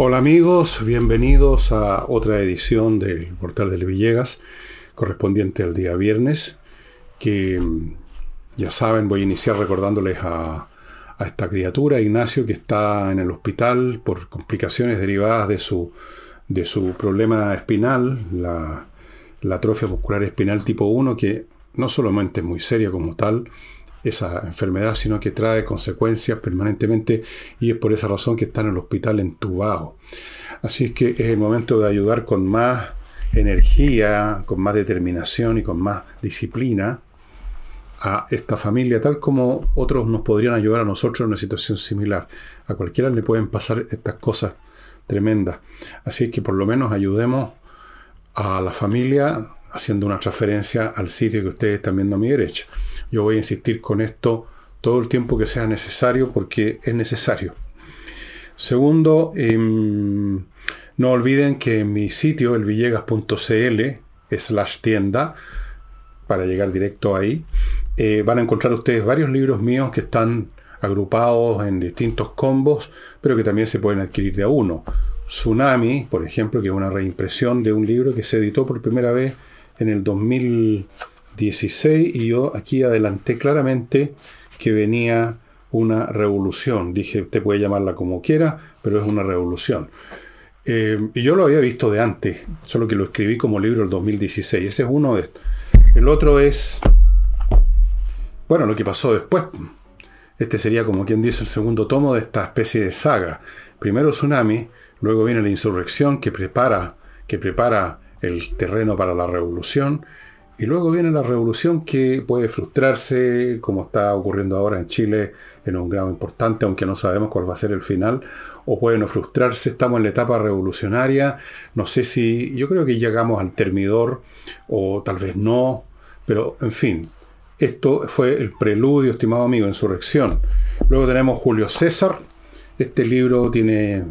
Hola amigos, bienvenidos a otra edición del Portal del Villegas, correspondiente al día viernes, que mm, ya saben, voy a iniciar recordándoles a, esta criatura, Ignacio, que está en el hospital por complicaciones derivadas de su, de su problema espinal, la, la atrofia muscular espinal tipo 1, que no solamente es muy seria como tal, esa enfermedad, sino que trae consecuencias permanentemente y es por esa razón que está en el hospital entubado. Así es que es el momento de ayudar con más energía, con más determinación y con más disciplina a esta familia, tal como otros nos podrían ayudar a nosotros en una situación similar. A cualquiera le pueden pasar estas cosas tremendas. Así es que por lo menos ayudemos a la familia haciendo una transferencia al sitio que ustedes están viendo a mi derecha. Yo voy a insistir con esto todo el tiempo que sea necesario porque es necesario. Segundo, em, no olviden que en mi sitio, elvillegas.cl, slash tienda, para llegar directo ahí, eh, van a encontrar ustedes varios libros míos que están agrupados en distintos combos, pero que también se pueden adquirir de a uno. Tsunami, por ejemplo, que es una reimpresión de un libro que se editó por primera vez en el 2000. 16 y yo aquí adelanté claramente que venía una revolución. Dije, usted puede llamarla como quiera, pero es una revolución. Eh, y yo lo había visto de antes, solo que lo escribí como libro el 2016. Ese es uno de estos. El otro es, bueno, lo que pasó después. Este sería como quien dice el segundo tomo de esta especie de saga. Primero Tsunami, luego viene la insurrección que prepara, que prepara el terreno para la revolución y luego viene la revolución que puede frustrarse, como está ocurriendo ahora en Chile, en un grado importante, aunque no sabemos cuál va a ser el final, o puede no frustrarse, estamos en la etapa revolucionaria, no sé si, yo creo que llegamos al termidor, o tal vez no, pero en fin, esto fue el preludio, estimado amigo, insurrección. Luego tenemos Julio César, este libro tiene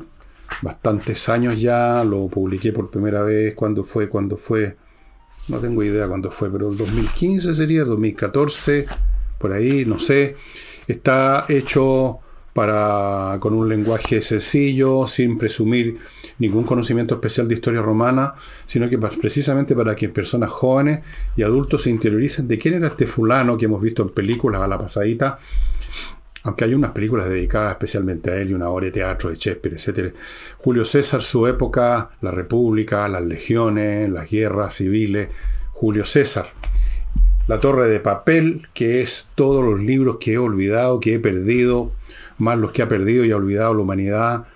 bastantes años ya, lo publiqué por primera vez, cuando fue, cuando fue no tengo idea cuándo fue, pero el 2015 sería, 2014, por ahí, no sé. Está hecho para, con un lenguaje sencillo, sin presumir ningún conocimiento especial de historia romana, sino que precisamente para que personas jóvenes y adultos se interioricen de quién era este fulano que hemos visto en películas a la pasadita, aunque hay unas películas dedicadas especialmente a él y una obra de teatro de Shakespeare, etc. Julio César, su época, la República, las legiones, las guerras civiles, Julio César. La Torre de Papel, que es todos los libros que he olvidado, que he perdido, más los que ha perdido y ha olvidado la humanidad.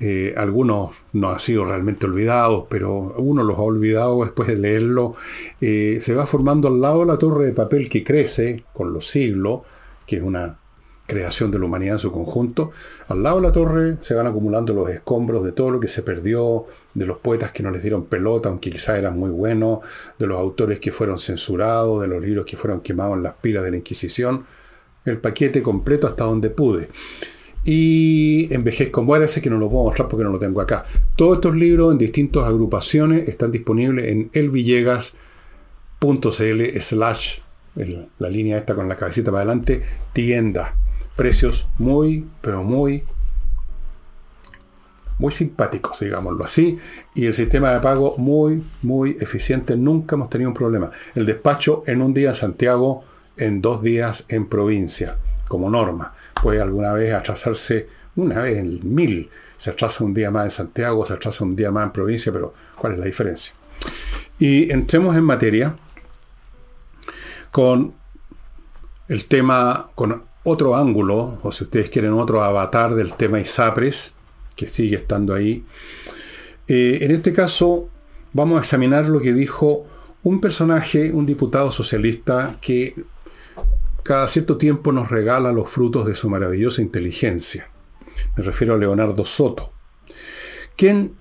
Eh, algunos no han sido realmente olvidados, pero uno los ha olvidado después de leerlo. Eh, se va formando al lado la torre de papel que crece con los siglos, que es una creación de la humanidad en su conjunto, al lado de la torre se van acumulando los escombros de todo lo que se perdió, de los poetas que no les dieron pelota, aunque quizá eran muy buenos, de los autores que fueron censurados, de los libros que fueron quemados en las pilas de la Inquisición, el paquete completo hasta donde pude. Y envejezco, muérase que no lo puedo mostrar porque no lo tengo acá. Todos estos libros en distintas agrupaciones están disponibles en elvillegas.cl slash la línea esta con la cabecita para adelante, tienda precios muy, pero muy, muy simpáticos, digámoslo así, y el sistema de pago muy, muy eficiente. Nunca hemos tenido un problema. El despacho en un día en Santiago, en dos días en provincia, como norma. Puede alguna vez atrasarse, una vez en mil, se atrasa un día más en Santiago, se atrasa un día más en provincia, pero ¿cuál es la diferencia? Y entremos en materia con el tema, con otro ángulo, o si ustedes quieren otro avatar del tema ISAPRES, que sigue estando ahí. Eh, en este caso, vamos a examinar lo que dijo un personaje, un diputado socialista, que cada cierto tiempo nos regala los frutos de su maravillosa inteligencia. Me refiero a Leonardo Soto, quien,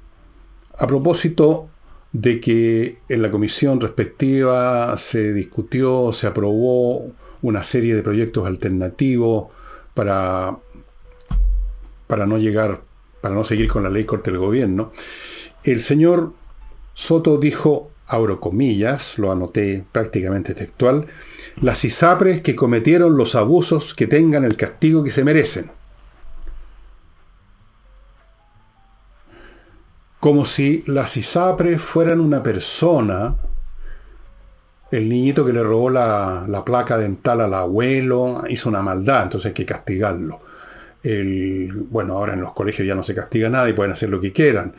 a propósito de que en la comisión respectiva se discutió, se aprobó una serie de proyectos alternativos para, para no llegar, para no seguir con la ley corte del gobierno. El señor Soto dijo, abro comillas, lo anoté prácticamente textual, las ISAPRES que cometieron los abusos que tengan el castigo que se merecen. como si las ISAPRES fueran una persona, el niñito que le robó la, la, placa dental al abuelo, hizo una maldad, entonces hay que castigarlo. El, bueno, ahora en los colegios ya no se castiga nada y pueden hacer lo que quieran.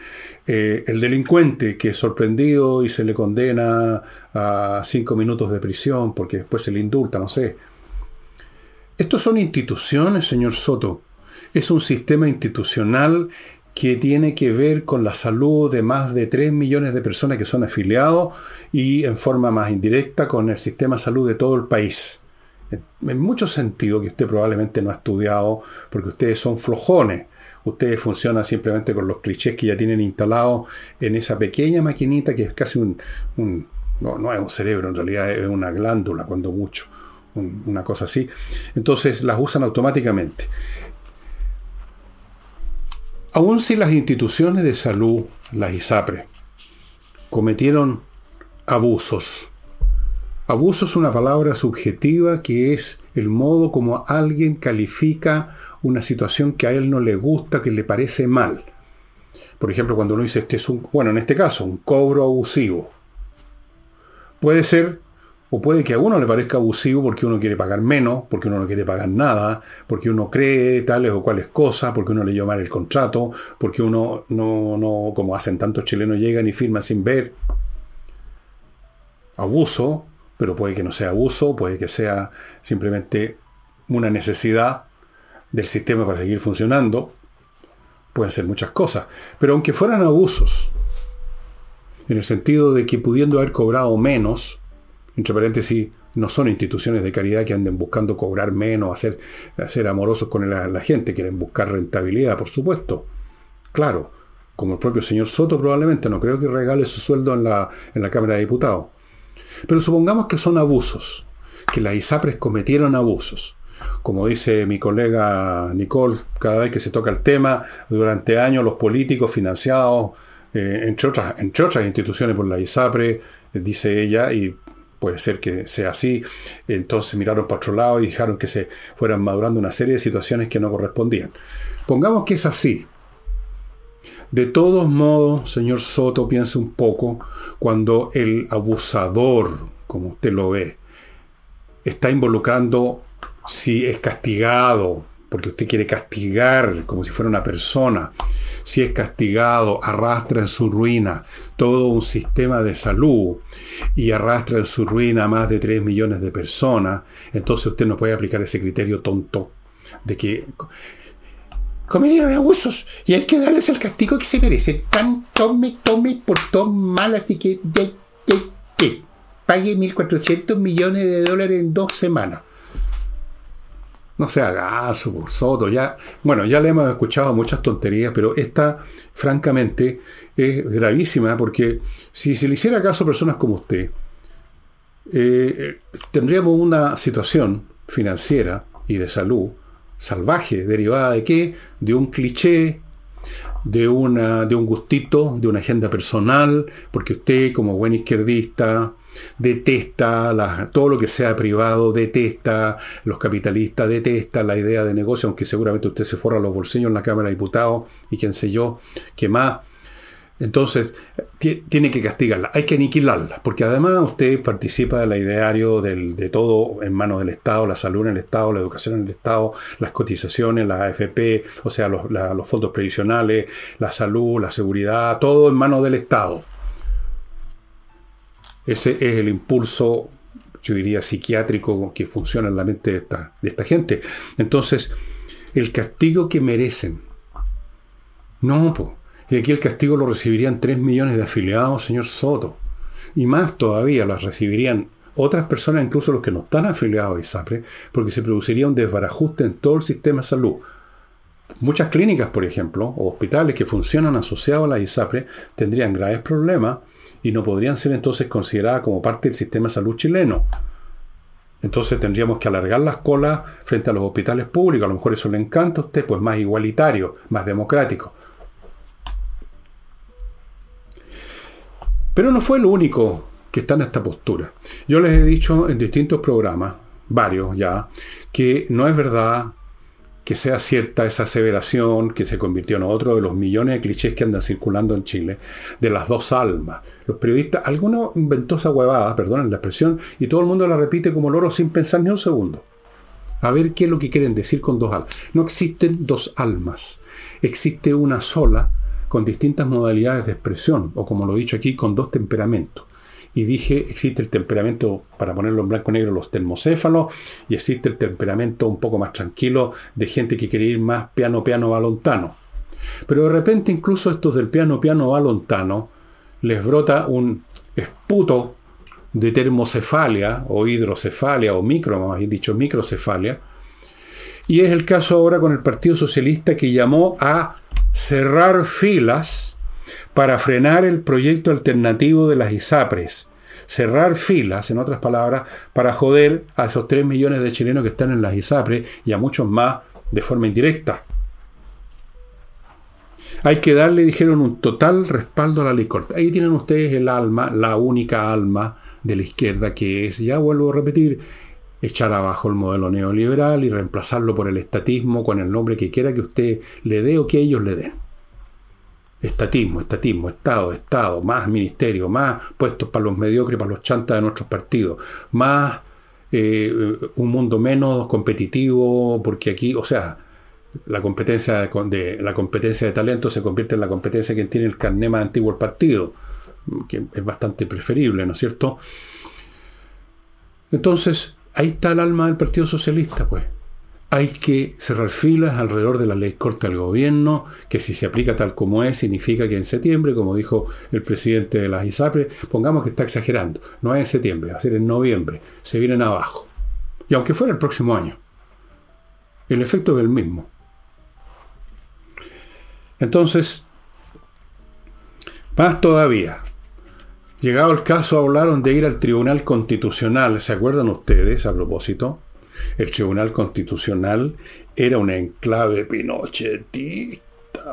Eh, el delincuente que es sorprendido y se le condena a cinco minutos de prisión porque después se le indulta, no sé. Estos son instituciones, señor Soto. Es un sistema institucional que tiene que ver con la salud de más de 3 millones de personas que son afiliados y en forma más indirecta con el sistema de salud de todo el país. En mucho sentido que usted probablemente no ha estudiado porque ustedes son flojones. Ustedes funcionan simplemente con los clichés que ya tienen instalados en esa pequeña maquinita que es casi un... no, no, es un cerebro, en realidad es una glándula, cuando mucho. una cosa así. Entonces las usan automáticamente. Aun si las instituciones de salud, las ISAPRE, cometieron abusos, abuso es una palabra subjetiva que es el modo como alguien califica una situación que a él no le gusta, que le parece mal. Por ejemplo, cuando uno dice, este es un, bueno, en este caso, un cobro abusivo. Puede ser o puede que a uno le parezca abusivo porque uno quiere pagar menos, porque uno no quiere pagar nada, porque uno cree tales o cuales cosas, porque uno leyó mal el contrato, porque uno no, no, como hacen tantos chilenos, llegan y firman sin ver. Abuso, pero puede que no sea abuso, puede que sea simplemente una necesidad del sistema para seguir funcionando. Pueden ser muchas cosas. Pero aunque fueran abusos, en el sentido de que pudiendo haber cobrado menos, entre paréntesis, no son instituciones de caridad que anden buscando cobrar menos, hacer, ser amorosos con la, gente, quieren buscar rentabilidad, por supuesto. Claro, como el propio señor Soto probablemente, no creo que regale su sueldo en la, en la Cámara de Diputados. Pero supongamos que son abusos, que las ISAPRES cometieron abusos. Como dice mi colega Nicole, cada vez que se toca el tema, durante años los políticos financiados, eh, entre, otras, entre otras instituciones por la ISAPRE, dice ella, y puede ser que sea así. Entonces miraron para otro lado y dejaron que se fueran madurando una serie de situaciones que no correspondían. Pongamos que es así. De todos modos, señor Soto, piense un poco cuando el abusador, como usted lo ve, está involucrando si es castigado, porque usted quiere castigar como si fuera una persona, si es castigado, arrastra en su ruina todo un sistema de salud y arrastra en su ruina a más de 3 millones de personas, entonces usted no puede aplicar ese criterio tonto de que cometieron abusos y hay que darles el castigo que se merecen. Tan tome, tome por todo mal, así que de, de, pague 1.400 millones de dólares en dos semanas. No se haga su Soto. Ya, bueno, ya le hemos escuchado muchas tonterías, pero esta, francamente, es gravísima porque si se le hiciera caso a personas como usted, eh, tendríamos una situación financiera y de salud salvaje, derivada de qué? De un cliché, de, una, de un gustito, de una agenda personal, porque usted como buen izquierdista, detesta todo lo que sea privado, detesta los capitalistas, detesta la idea de negocio, aunque seguramente usted se forra los bolsillos en la Cámara de Diputados y quién sé yo, que más. Entonces, tiene que castigarla, hay que aniquilarla, porque además usted participa del ideario de todo en manos del Estado, la salud en el Estado, la educación en el Estado, las cotizaciones, la AFP, o sea, los, los fondos previsionales, la salud, la seguridad, todo en manos del Estado. Ese es el impulso, yo diría, psiquiátrico que funciona en la mente de esta, de esta gente. Entonces, el castigo que merecen. No, pues. Y aquí el castigo lo recibirían 3 millones de afiliados, señor Soto. Y más todavía las recibirían otras personas, incluso los que no están afiliados a ISAPRE, porque se produciría un desbarajuste en todo el sistema de salud. Muchas clínicas, por ejemplo, o hospitales que funcionan asociados a la ISAPRE, tendrían graves problemas y no podrían ser entonces consideradas como parte del sistema de salud chileno. Entonces tendríamos que alargar las colas frente a los hospitales públicos. A lo mejor eso le encanta a usted, pues más igualitario, más democrático. Pero no fue el único que está en esta postura. Yo les he dicho en distintos programas, varios ya, que no es verdad que sea cierta esa aseveración que se convirtió en otro de los millones de clichés que andan circulando en Chile, de las dos almas. Los periodistas, alguno inventó esa huevada, perdonen la expresión, y todo el mundo la repite como loro sin pensar ni un segundo. A ver qué es lo que quieren decir con dos almas. No existen dos almas, existe una sola con distintas modalidades de expresión, o como lo he dicho aquí, con dos temperamentos y dije, existe el temperamento, para ponerlo en blanco y negro, los termocéfalos, y existe el temperamento un poco más tranquilo de gente que quiere ir más piano, piano, balontano. Pero de repente incluso estos del piano, piano, balontano, les brota un esputo de termocefalia, o hidrocefalia, o micro, más bien dicho, microcefalia, y es el caso ahora con el Partido Socialista que llamó a cerrar filas para frenar el proyecto alternativo de las ISAPRES. Cerrar filas, en otras palabras, para joder a esos 3 millones de chilenos que están en las ISAPRES y a muchos más de forma indirecta. Hay que darle, dijeron, un total respaldo a la ley corta. Ahí tienen ustedes el alma, la única alma de la izquierda que es, ya vuelvo a repetir, echar abajo el modelo neoliberal y reemplazarlo por el estatismo con el nombre que quiera que usted le dé o que ellos le den. Estatismo, estatismo, Estado, Estado, más ministerio, más puestos para los mediocres, para los chantas de nuestros partidos, más eh, un mundo menos competitivo, porque aquí, o sea, la competencia de, la competencia de talento se convierte en la competencia que tiene el carné antiguo del partido, que es bastante preferible, ¿no es cierto? Entonces, ahí está el alma del Partido Socialista, pues hay que cerrar filas alrededor de la ley corta del gobierno, que si se aplica tal como es, significa que en septiembre, como dijo el presidente de las ISAPRE, pongamos que está exagerando, no es en septiembre, va a ser en noviembre, se vienen abajo. Y aunque fuera el próximo año, el efecto es el mismo. Entonces, más todavía, llegado el caso, hablaron de ir al Tribunal Constitucional, ¿se acuerdan ustedes a propósito? El Tribunal Constitucional era un enclave pinochetista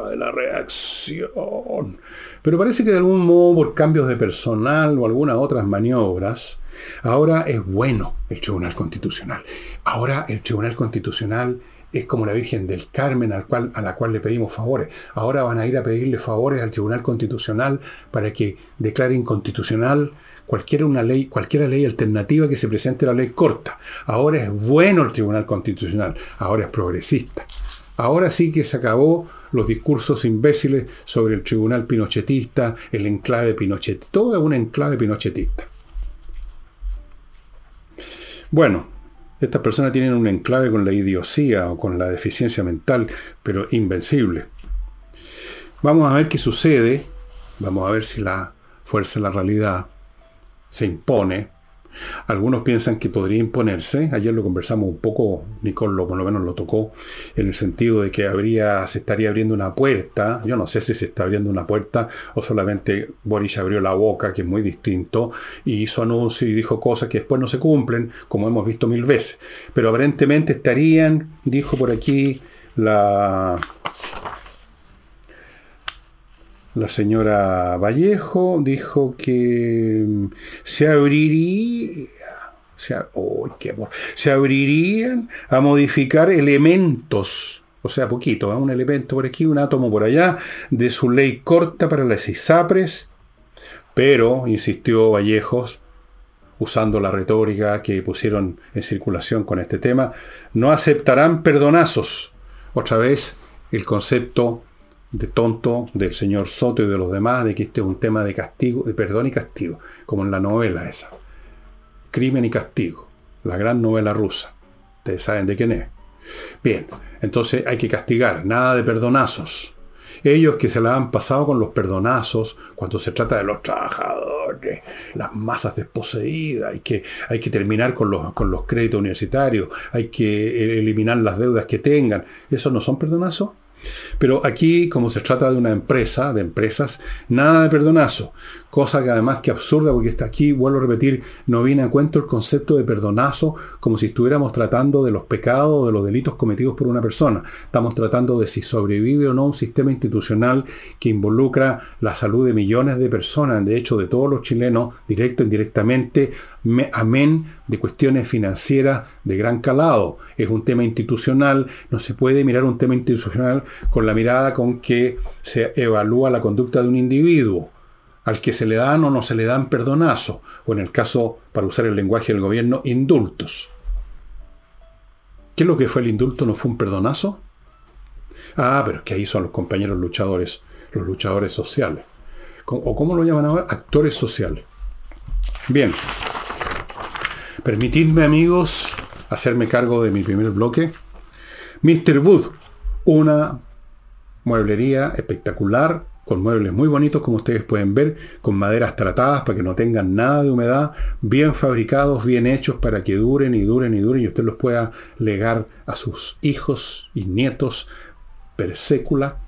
de la reacción. Pero parece que de algún modo, por cambios de personal o algunas otras maniobras, ahora es bueno el Tribunal Constitucional. Ahora el Tribunal Constitucional es como la Virgen del Carmen al cual, a la cual le pedimos favores. Ahora van a ir a pedirle favores al Tribunal Constitucional para que declare inconstitucional cualquiera, una ley, cualquiera ley alternativa que se presente la ley corta. Ahora es bueno el Tribunal Constitucional, ahora es progresista. Ahora sí que se acabó los discursos imbéciles sobre el tribunal pinochetista, el enclave pinochetista. Todo es un enclave pinochetista. Bueno, estas personas tienen un enclave con la idiosía o con la deficiencia mental, pero invencible. Vamos a ver qué sucede. Vamos a ver si la fuerza la realidad se impone. Algunos piensan que podría imponerse. Ayer lo conversamos un poco, Nicole lo, por lo menos lo tocó, en el sentido de que habría, se estaría abriendo una puerta. Yo no sé si se está abriendo una puerta o solamente Boris abrió la boca, que es muy distinto, y hizo anuncio y dijo cosas que después no se cumplen, como hemos visto mil veces. Pero aparentemente estarían, dijo por aquí la la señora Vallejo dijo que mm, se abriría, se, se abrirían a modificar elementos, o sea, poquito, ¿eh? un elemento por aquí, un átomo por allá, de su ley corta para las ISAPRES, pero, insistió Vallejos, usando la retórica que pusieron en circulación con este tema, no aceptarán perdonazos. Otra vez, el concepto de tonto del señor Soto y de los demás de que este es un tema de castigo, de perdón y castigo, como en la novela esa. Crimen y castigo, la gran novela rusa. Ustedes saben de quién es. Bien, entonces hay que castigar, nada de perdonazos. Ellos que se la han pasado con los perdonazos cuando se trata de los trabajadores, las masas desposeídas, hay que, hay que terminar con los, con los créditos universitarios, hay que eliminar las deudas que tengan. ¿Esos no son perdonazos? Pero aquí, como se trata de una empresa, de empresas, nada de perdonazo. Cosa que además que absurda, porque está aquí, vuelvo a repetir, no viene a cuento el concepto de perdonazo como si estuviéramos tratando de los pecados o de los delitos cometidos por una persona. Estamos tratando de si sobrevive o no un sistema institucional que involucra la salud de millones de personas, de hecho de todos los chilenos, directo e indirectamente, amén de cuestiones financieras de gran calado. Es un tema institucional, no se puede mirar un tema institucional con la mirada con que se evalúa la conducta de un individuo al que se le dan o no se le dan perdonazos, o en el caso, para usar el lenguaje del gobierno, indultos. ¿Qué es lo que fue el indulto? ¿No fue un perdonazo? Ah, pero es que ahí son los compañeros luchadores, los luchadores sociales. ¿O cómo lo llaman ahora? Actores sociales. Bien. Permitidme, amigos, hacerme cargo de mi primer bloque. Mr. Wood, una mueblería espectacular, con muebles muy bonitos como ustedes pueden ver, con maderas tratadas para que no tengan nada de humedad, bien fabricados, bien hechos para que duren y duren y duren y usted los pueda legar a sus hijos y nietos per sécula.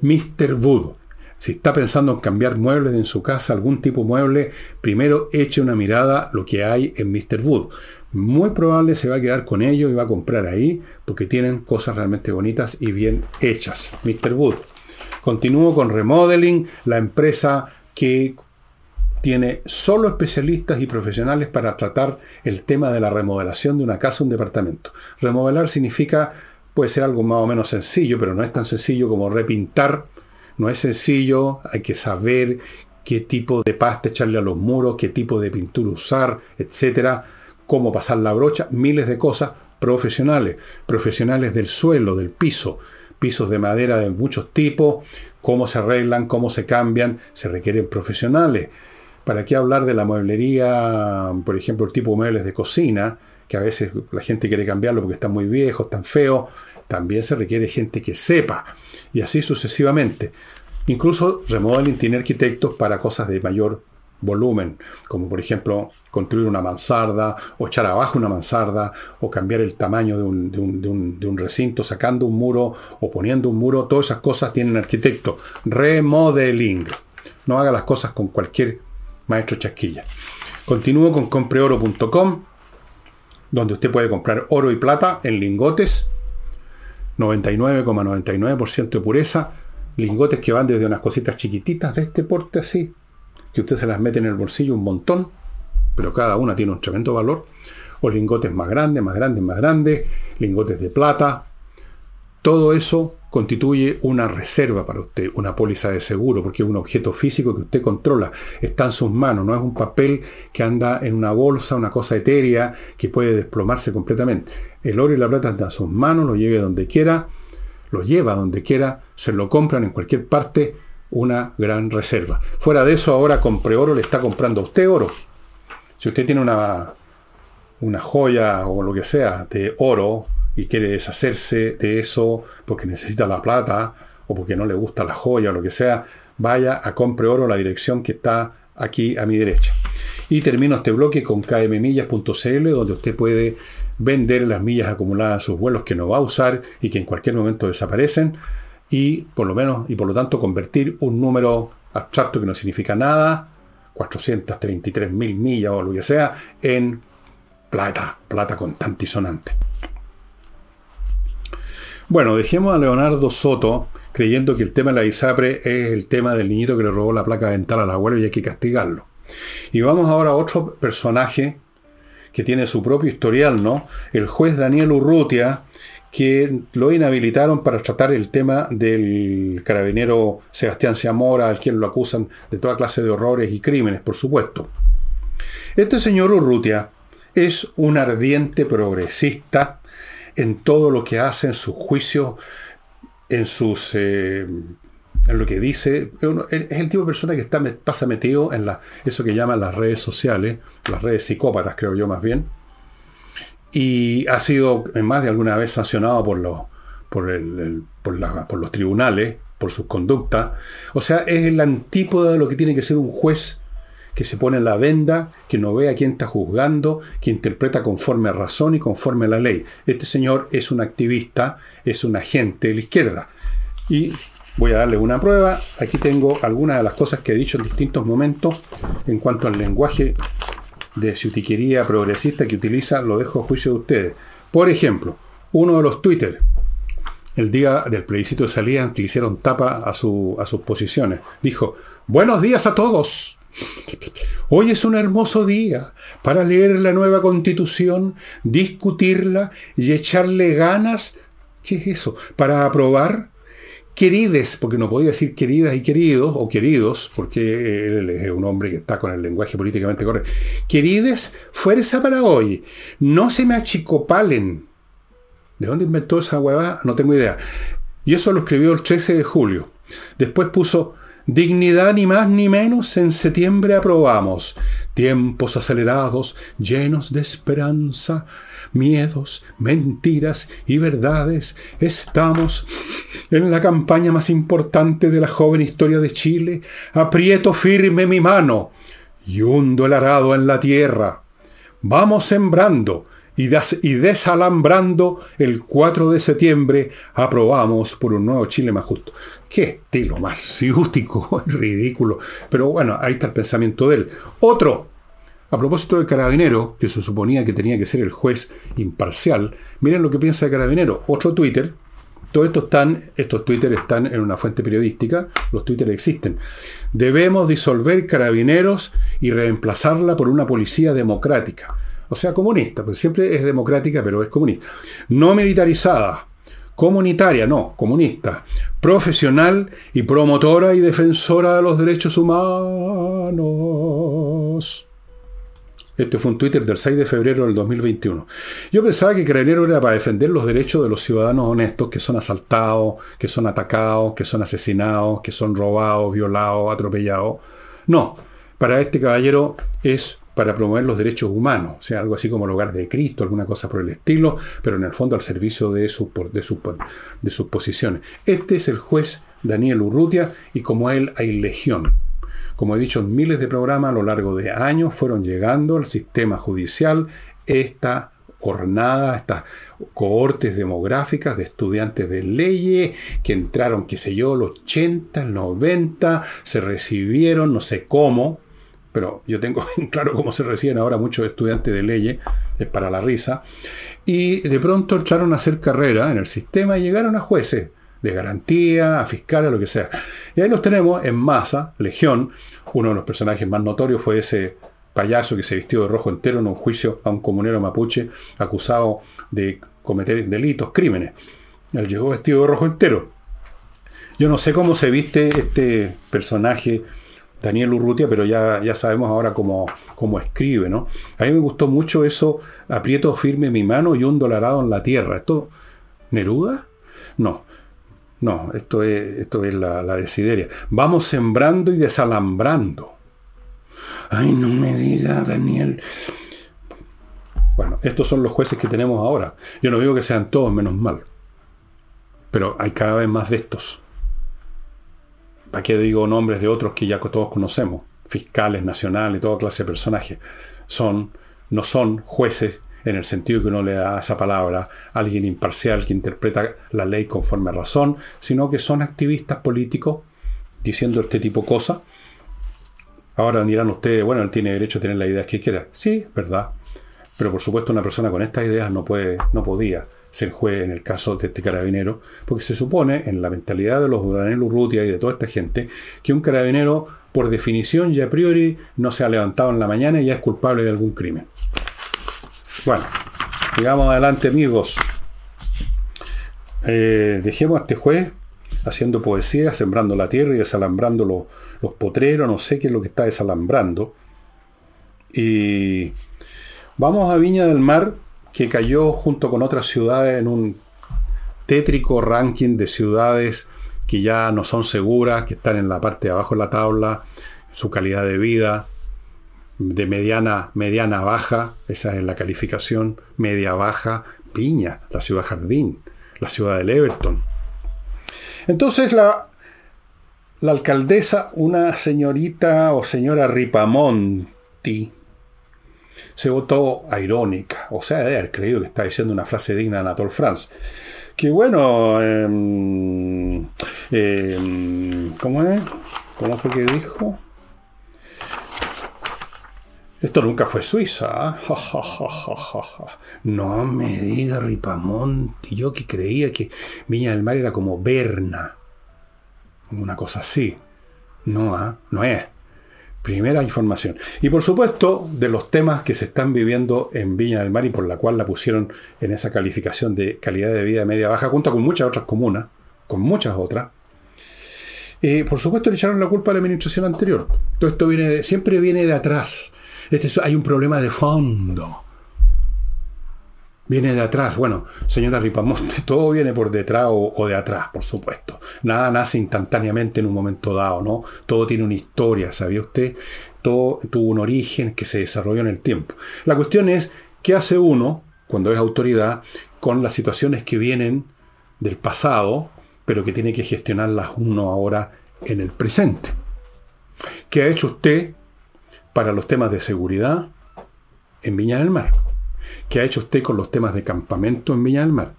Mr. Wood. Si está pensando en cambiar muebles en su casa, algún tipo de mueble, primero eche una mirada lo que hay en Mr. Wood. Muy probable se va a quedar con ellos y va a comprar ahí porque tienen cosas realmente bonitas y bien hechas. Mr. Wood. Continúo con Remodeling, la empresa que tiene solo especialistas y profesionales para tratar el tema de la remodelación de una casa o un departamento. Remodelar significa, puede ser algo más o menos sencillo, pero no es tan sencillo como repintar. No es sencillo, hay que saber qué tipo de pasta echarle a los muros, qué tipo de pintura usar, etcétera, cómo pasar la brocha, miles de cosas profesionales, profesionales del suelo, del piso, pisos de madera de muchos tipos, cómo se arreglan, cómo se cambian, se requieren profesionales. ¿Para qué hablar de la mueblería, por ejemplo, el tipo de muebles de cocina, que a veces la gente quiere cambiarlo porque están muy viejos, están feos? También se requiere gente que sepa, y así sucesivamente. Incluso Remodeling tiene arquitectos para cosas de mayor volumen, como por ejemplo construir una mansarda, o echar abajo una mansarda, o cambiar el tamaño de un, recinto, sacando un muro o poniendo un muro, todas esas cosas tienen arquitecto. Remodeling. No haga las cosas con cualquier maestro chasquilla. Continúo con compreoro.com, donde usted puede comprar oro y plata en lingotes, 99,99% de pureza, lingotes que van desde unas cositas chiquititas de este porte así, que usted se las mete en el bolsillo un montón, pero cada una tiene un tremendo valor, o lingotes más grandes, más grandes, más grandes, lingotes de plata. Todo eso constituye una reserva para usted, una póliza de seguro, porque es un objeto físico que usted controla, está en sus manos, no es un papel que anda en una bolsa, una cosa etérea que puede desplomarse completamente. El oro y la plata están en sus manos, lo lleve donde quiera, lo lleva donde quiera, se lo compran en cualquier parte una gran reserva. Fuera de eso, ahora compre oro, le está comprando a usted oro. Si usted tiene una, una joya o lo que sea de oro y quiere deshacerse de eso porque necesita la plata o porque no le gusta la joya o lo que sea, vaya a compre oro la dirección que está aquí a mi derecha. Y termino este bloque con kmmillas.cl donde usted puede vender las millas acumuladas en sus vuelos que no va a usar y que en cualquier momento desaparecen y por lo menos y por lo tanto convertir un número abstracto que no significa nada, 433 mil millas o lo que sea, en plata, plata constante y sonante. Bueno, dejemos a Leonardo Soto creyendo que el tema de la ISAPRE es el tema del niñito que le robó la placa dental al abuelo y hay que castigarlo. Y vamos ahora a otro personaje que tiene su propio historial, ¿no? El juez Daniel Urrutia, que lo inhabilitaron para tratar el tema del carabinero Sebastián Zamora, al quien lo acusan de toda clase de horrores y crímenes, por supuesto. Este señor Urrutia es un ardiente progresista en todo lo que hace, en sus juicios, en sus eh, en lo que dice. Es el tipo de persona que está, pasa metido en la, eso que llaman las redes sociales, las redes psicópatas, creo yo más bien y ha sido más de alguna vez sancionado por los, por, por, los tribunales, por sus conductas. O sea, es el antípoda de lo que tiene que ser un juez que se pone en la venda, que no ve a quién está juzgando, que interpreta conforme a razón y conforme a la ley. Este señor es un activista, es un agente de la izquierda. Y voy a darle una prueba. Aquí tengo algunas de las cosas que he dicho en distintos momentos en cuanto al lenguaje de ciutiquería progresista que utiliza, lo dejo a juicio de ustedes. Por ejemplo, uno de los Twitter, el día del plebiscito de salida, que hicieron tapa a, su, a sus posiciones, dijo, buenos días a todos. Hoy es un hermoso día para leer la nueva constitución, discutirla y echarle ganas. ¿Qué es eso? Para aprobar querides, porque no podía decir queridas y queridos, o queridos, porque él es un hombre que está con el lenguaje políticamente correcto. Querides, fuerza para hoy. No se me achicopalen. ¿De dónde inventó esa hueva? No tengo idea. Y eso lo escribió el 13 de julio. Después puso, dignidad ni más ni menos, en septiembre aprobamos. Tiempos acelerados, llenos de esperanza, miedos, mentiras y verdades, estamos en la campaña más importante de la joven historia de Chile. Aprieto firme mi mano y hundo el arado en la tierra. Vamos sembrando y, desalambrando el 4 de septiembre aprobamos por un nuevo Chile más justo. Qué estilo más ciútico, ridículo. Pero bueno, ahí está el pensamiento de él. Otro, a propósito de Carabinero, que se suponía que tenía que ser el juez imparcial, miren lo que piensa de Carabinero. Otro Twitter. Todo esto están, estos Twitter están en una fuente periodística, los Twitter existen. Debemos disolver carabineros y reemplazarla por una policía democrática. O sea, comunista, pues siempre es democrática, pero es comunista. No militarizada, comunitaria, no, comunista, profesional y promotora y defensora de los derechos humanos. Este fue un Twitter del 6 de febrero del 2021. Yo pensaba que Carabinero era para defender los derechos de los ciudadanos honestos que son asaltados, que son atacados, que son asesinados, que son robados, violados, atropellados. No, para este caballero es para promover los derechos humanos, o sea, algo así como el hogar de Cristo, alguna cosa por el estilo, pero en el fondo al servicio de, de, de sus posiciones. Este es el juez Daniel Urrutia y como él hay legión. Como he dicho miles de programas a lo largo de años, fueron llegando al sistema judicial esta jornada, estas cohortes demográficas de estudiantes de leyes que entraron, qué sé yo, los 80, 90, se recibieron, no sé cómo, pero yo tengo claro cómo se reciben ahora muchos estudiantes de leyes, es para la risa, y de pronto entraron a hacer carrera en el sistema y llegaron a jueces de garantía, a fiscales, lo que sea. Y ahí los tenemos en masa, Legión. Uno de los personajes más notorios fue ese payaso que se vistió de rojo entero en un juicio a un comunero mapuche acusado de cometer delitos, crímenes. Él llegó vestido de rojo entero. Yo no sé cómo se viste este personaje, Daniel Urrutia, pero ya, ya sabemos ahora cómo, cómo escribe, ¿no? A mí me gustó mucho eso, aprieto firme mi mano y un dolarado en la tierra. ¿Esto, Neruda? No. No, esto es, esto es la, la desideria. Vamos sembrando y desalambrando. Ay, no me diga, Daniel. Bueno, estos son los jueces que tenemos ahora. Yo no digo que sean todos menos mal. Pero hay cada vez más de estos. ¿Para qué digo nombres de otros que ya todos conocemos? Fiscales, nacionales, toda clase de personajes. Son, no son jueces en el sentido que uno le da esa palabra alguien imparcial que interpreta la ley conforme a razón, sino que son activistas políticos diciendo este tipo de cosas. Ahora dirán ustedes, bueno, él tiene derecho a tener las ideas que quiera. Sí, verdad. Pero por supuesto una persona con estas ideas no, puede, no podía ser juez en el caso de este carabinero, porque se supone en la mentalidad de los Daniel Urrutia y de toda esta gente que un carabinero por definición y a priori no se ha levantado en la mañana y ya es culpable de algún crimen. Bueno, sigamos adelante amigos. Eh, dejemos a este juez haciendo poesía, sembrando la tierra y desalambrando los, los potreros, no sé qué es lo que está desalambrando. Y vamos a Viña del Mar, que cayó junto con otras ciudades en un tétrico ranking de ciudades que ya no son seguras, que están en la parte de abajo de la tabla, su calidad de vida, de mediana, mediana baja, esa es la calificación, media baja, Piña, la ciudad Jardín, la ciudad del Everton. Entonces la, la alcaldesa, una señorita o señora Ripamonti, se votó irónica, o sea, de creído que está diciendo una frase digna de Anatole France. que bueno, em, em, ¿cómo es? ¿Cómo fue que dijo? Esto nunca fue Suiza. ¿ah? no me diga Ripamonti. Yo que creía que Viña del Mar era como Berna. Una cosa así. No, ¿ah? no es. Primera información. Y por supuesto, de los temas que se están viviendo en Viña del Mar y por la cual la pusieron en esa calificación de calidad de vida media-baja, junto con muchas otras comunas, con muchas otras, eh, por supuesto le echaron la culpa a la administración anterior. Todo esto viene siempre viene de atrás. Este, hay un problema de fondo. Viene de atrás. Bueno, señora Ripamonte, todo viene por detrás o, de atrás, por supuesto. Nada nace instantáneamente en un momento dado, ¿no? Todo tiene una historia, ¿sabía usted? Todo tuvo un origen que se desarrolló en el tiempo. La cuestión es, ¿qué hace uno cuando es autoridad con las situaciones que vienen del pasado, pero que tiene que gestionarlas uno ahora en el presente? ¿Qué ha hecho usted para los temas de seguridad en Viña del Mar? ¿Qué ha hecho usted con los temas de campamento en Viña del Mar?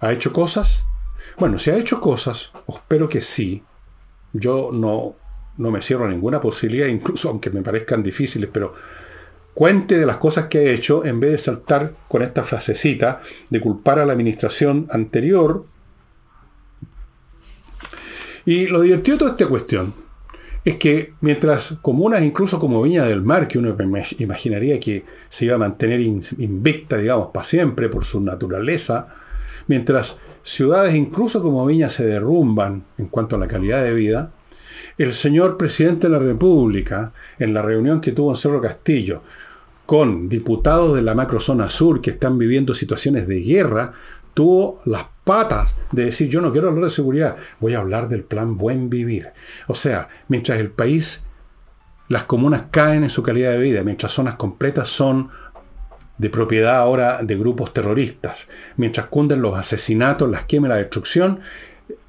¿Ha hecho cosas? Bueno, si ha hecho cosas, espero que sí. Yo no, no me cierro ninguna posibilidad, incluso aunque me parezcan difíciles, pero cuente de las cosas que ha hecho en vez de saltar con esta frasecita de culpar a la administración anterior. Y lo divertido de toda esta cuestión es que mientras comunas, incluso como Viña del Mar, que uno imaginaría que se iba a mantener invicta, digamos, para siempre por su naturaleza, mientras ciudades incluso como Viña se derrumban en cuanto a la calidad de vida, el señor presidente de la República, en la reunión que tuvo en Cerro Castillo, con diputados de la macrozona sur que están viviendo situaciones de guerra, tuvo las patas de decir yo no quiero hablar de seguridad, voy a hablar del plan buen vivir. O sea, mientras el país, las comunas caen en su calidad de vida, mientras zonas completas son de propiedad ahora de grupos terroristas, mientras cunden los asesinatos, las quemas, la destrucción,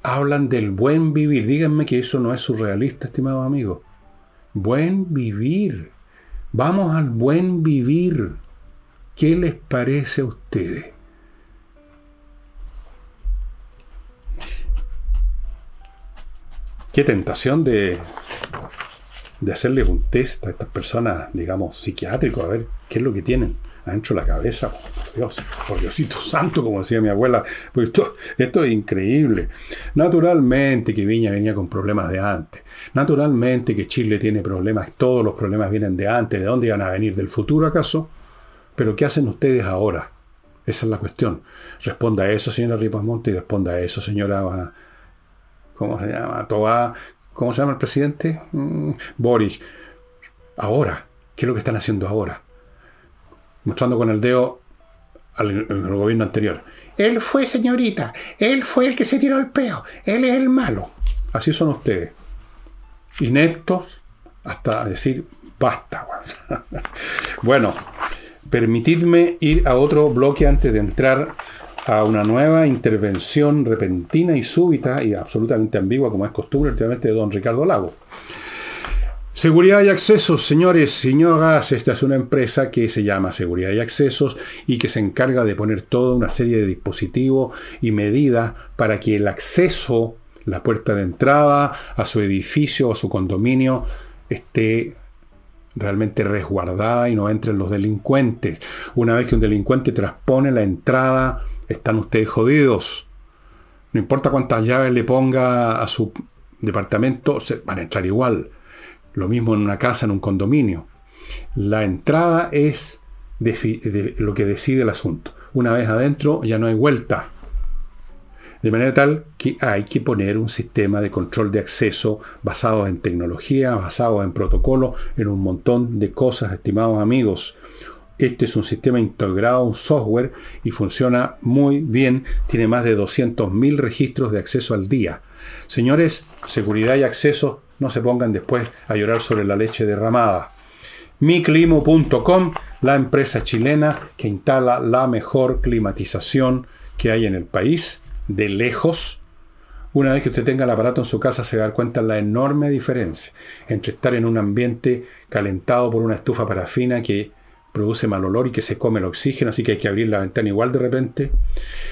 hablan del buen vivir. Díganme que eso no es surrealista, estimado amigo. Buen vivir. Vamos al buen vivir. ¿Qué les parece a ustedes? Qué tentación de, de hacerles un test a estas personas, digamos, psiquiátricos, a ver qué es lo que tienen adentro de la cabeza. Por Dios, por Diosito santo, como decía mi abuela. Pues esto, esto es increíble. Naturalmente que Viña venía con problemas de antes. Naturalmente que Chile tiene problemas. Todos los problemas vienen de antes. ¿De dónde iban a venir? ¿Del futuro acaso? Pero ¿qué hacen ustedes ahora? Esa es la cuestión. Responda a eso, señora Ripamonte, y responda a eso, señora ¿cómo se llama? Toba, ¿cómo se llama el presidente? Mm, Boris. Ahora, ¿qué es lo que están haciendo ahora? Mostrando con el dedo al, gobierno anterior. Él fue señorita, él fue el que se tiró el peo, él es el malo. Así son ustedes. Ineptos hasta decir basta. bueno, permitidme ir a otro bloque antes de entrar a una nueva intervención repentina y súbita y absolutamente ambigua, como es costumbre últimamente de don Ricardo Lago. Seguridad y accesos, señores, señoras, esta es una empresa que se llama Seguridad y Accesos y que se encarga de poner toda una serie de dispositivos y medidas para que el acceso, la puerta de entrada a su edificio, a su condominio, esté realmente resguardada y no entren los delincuentes. Una vez que un delincuente transpone la entrada están ustedes jodidos. No importa cuántas llaves le ponga a su departamento, van a entrar igual. Lo mismo en una casa, en un condominio. La entrada es lo que decide el asunto. Una vez adentro ya no hay vuelta. De manera tal que hay que poner un sistema de control de acceso basado en tecnología, basado en protocolo, en un montón de cosas, estimados amigos. Este es un sistema integrado, un software, y funciona muy bien. Tiene más de 200.000 registros de acceso al día. Señores, seguridad y acceso, no se pongan después a llorar sobre la leche derramada. Miclimo.com, la empresa chilena que instala la mejor climatización que hay en el país, de lejos. Una vez que usted tenga el aparato en su casa se va a dar cuenta de la enorme diferencia entre estar en un ambiente calentado por una estufa parafina que produce mal olor y que se come el oxígeno, así que hay que abrir la ventana igual de repente.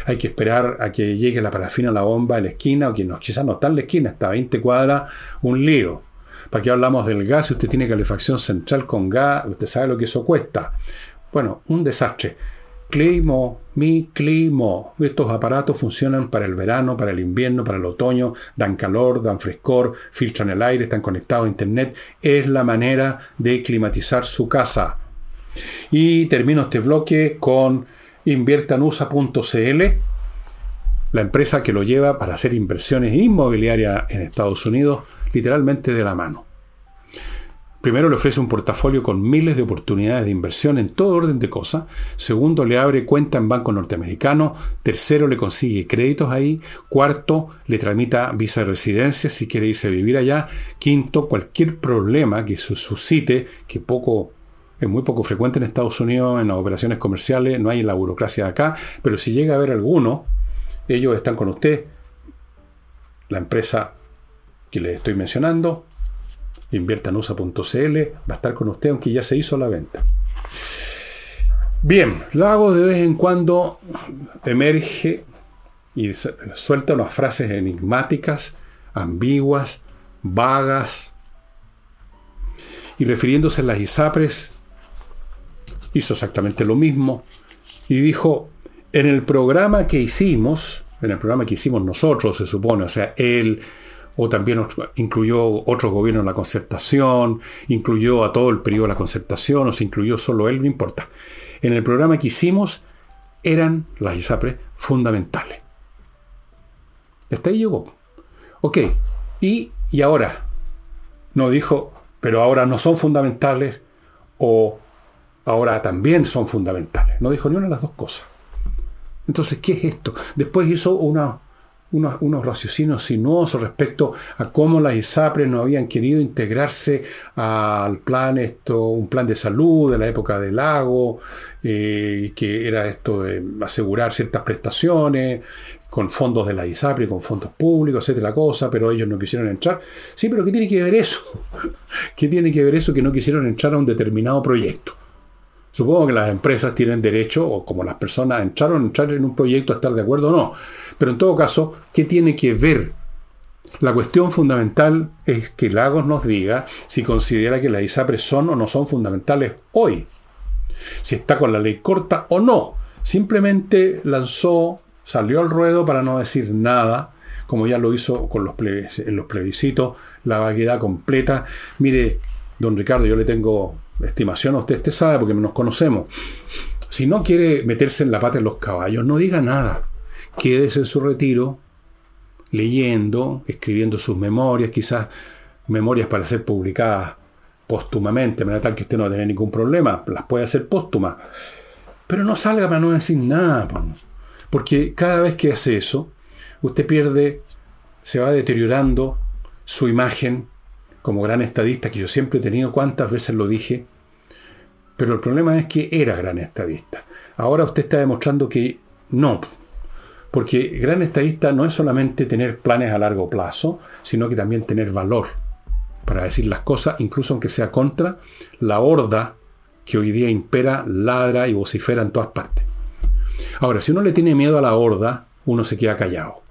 Hay que esperar a que llegue la parafina a la bomba en la esquina, o que no, quizás no está en la esquina, está a 20 cuadras, un lío. ¿Para qué hablamos del gas? Si usted tiene calefacción central con gas, usted sabe lo que eso cuesta. Bueno, un desastre. Climo, mi climo. Estos aparatos funcionan para el verano, para el invierno, para el otoño, dan calor, dan frescor, filtran el aire, están conectados a internet. Es la manera de climatizar su casa. Y termino este bloque con inviertanusa.cl, la empresa que lo lleva para hacer inversiones inmobiliarias en Estados Unidos, literalmente de la mano. Primero le ofrece un portafolio con miles de oportunidades de inversión en todo orden de cosas. Segundo, le abre cuenta en banco norteamericano. Tercero, le consigue créditos ahí. Cuarto, le tramita visa de residencia si quiere irse a vivir allá. Quinto, cualquier problema que suscite, que poco es muy poco frecuente en Estados Unidos en las operaciones comerciales, no hay la burocracia de acá, pero si llega a haber alguno, ellos están con usted. La empresa que les estoy mencionando, inviertanusa.cl, va a estar con usted aunque ya se hizo la venta. Bien, lo hago de vez en cuando, emerge y suelta unas frases enigmáticas, ambiguas, vagas, y refiriéndose a las ISAPRES, hizo exactamente lo mismo y dijo, en el programa que hicimos, en el programa que hicimos nosotros, se supone, o sea, él, o también incluyó otros gobiernos en la concertación, incluyó a todo el periodo de la concertación, o se incluyó solo él, no importa. En el programa que hicimos eran las ISAPRES fundamentales. Hasta ahí llegó. Ok, y, y ahora, no dijo, pero ahora no son fundamentales, o ahora también son fundamentales. No dijo ni una de las dos cosas. Entonces, ¿qué es esto? Después hizo unos, raciocinios sinuosos respecto a cómo las ISAPRES no habían querido integrarse al plan, esto, un plan de salud de la época del lago, eh, que era esto de asegurar ciertas prestaciones con fondos de la ISAPRE, con fondos públicos, etcétera, cosa, pero ellos no quisieron entrar. Sí, pero ¿qué tiene que ver eso? ¿Qué tiene que ver eso que no quisieron entrar a un determinado proyecto? Supongo que las empresas tienen derecho, o como las personas entraron, entrar en un proyecto, a estar de acuerdo o no. Pero en todo caso, ¿qué tiene que ver? La cuestión fundamental es que Lagos nos diga si considera que las ISAPRES son o no son fundamentales hoy. Si está con la ley corta o no. Simplemente lanzó, salió al ruedo para no decir nada, como ya lo hizo con los en los plebiscitos, la vaguedad completa. Mire, don Ricardo, yo le tengo estimación usted, usted sabe porque nos conocemos. Si no quiere meterse en la pata de los caballos, no diga nada. Quédese en su retiro, leyendo, escribiendo sus memorias, quizás memorias para ser publicadas póstumamente, de manera tal que usted no va a tener ningún problema, las puede hacer póstumas. Pero no salga para no decir nada, porque cada vez que hace eso, usted pierde, se va deteriorando su imagen como gran estadista, que yo siempre he tenido, cuántas veces lo dije, pero el problema es que era gran estadista. Ahora usted está demostrando que no, porque gran estadista no es solamente tener planes a largo plazo, sino que también tener valor para decir las cosas, incluso aunque sea contra la horda que hoy día impera, ladra y vocifera en todas partes. Ahora, si uno le tiene miedo a la horda, uno se queda callado.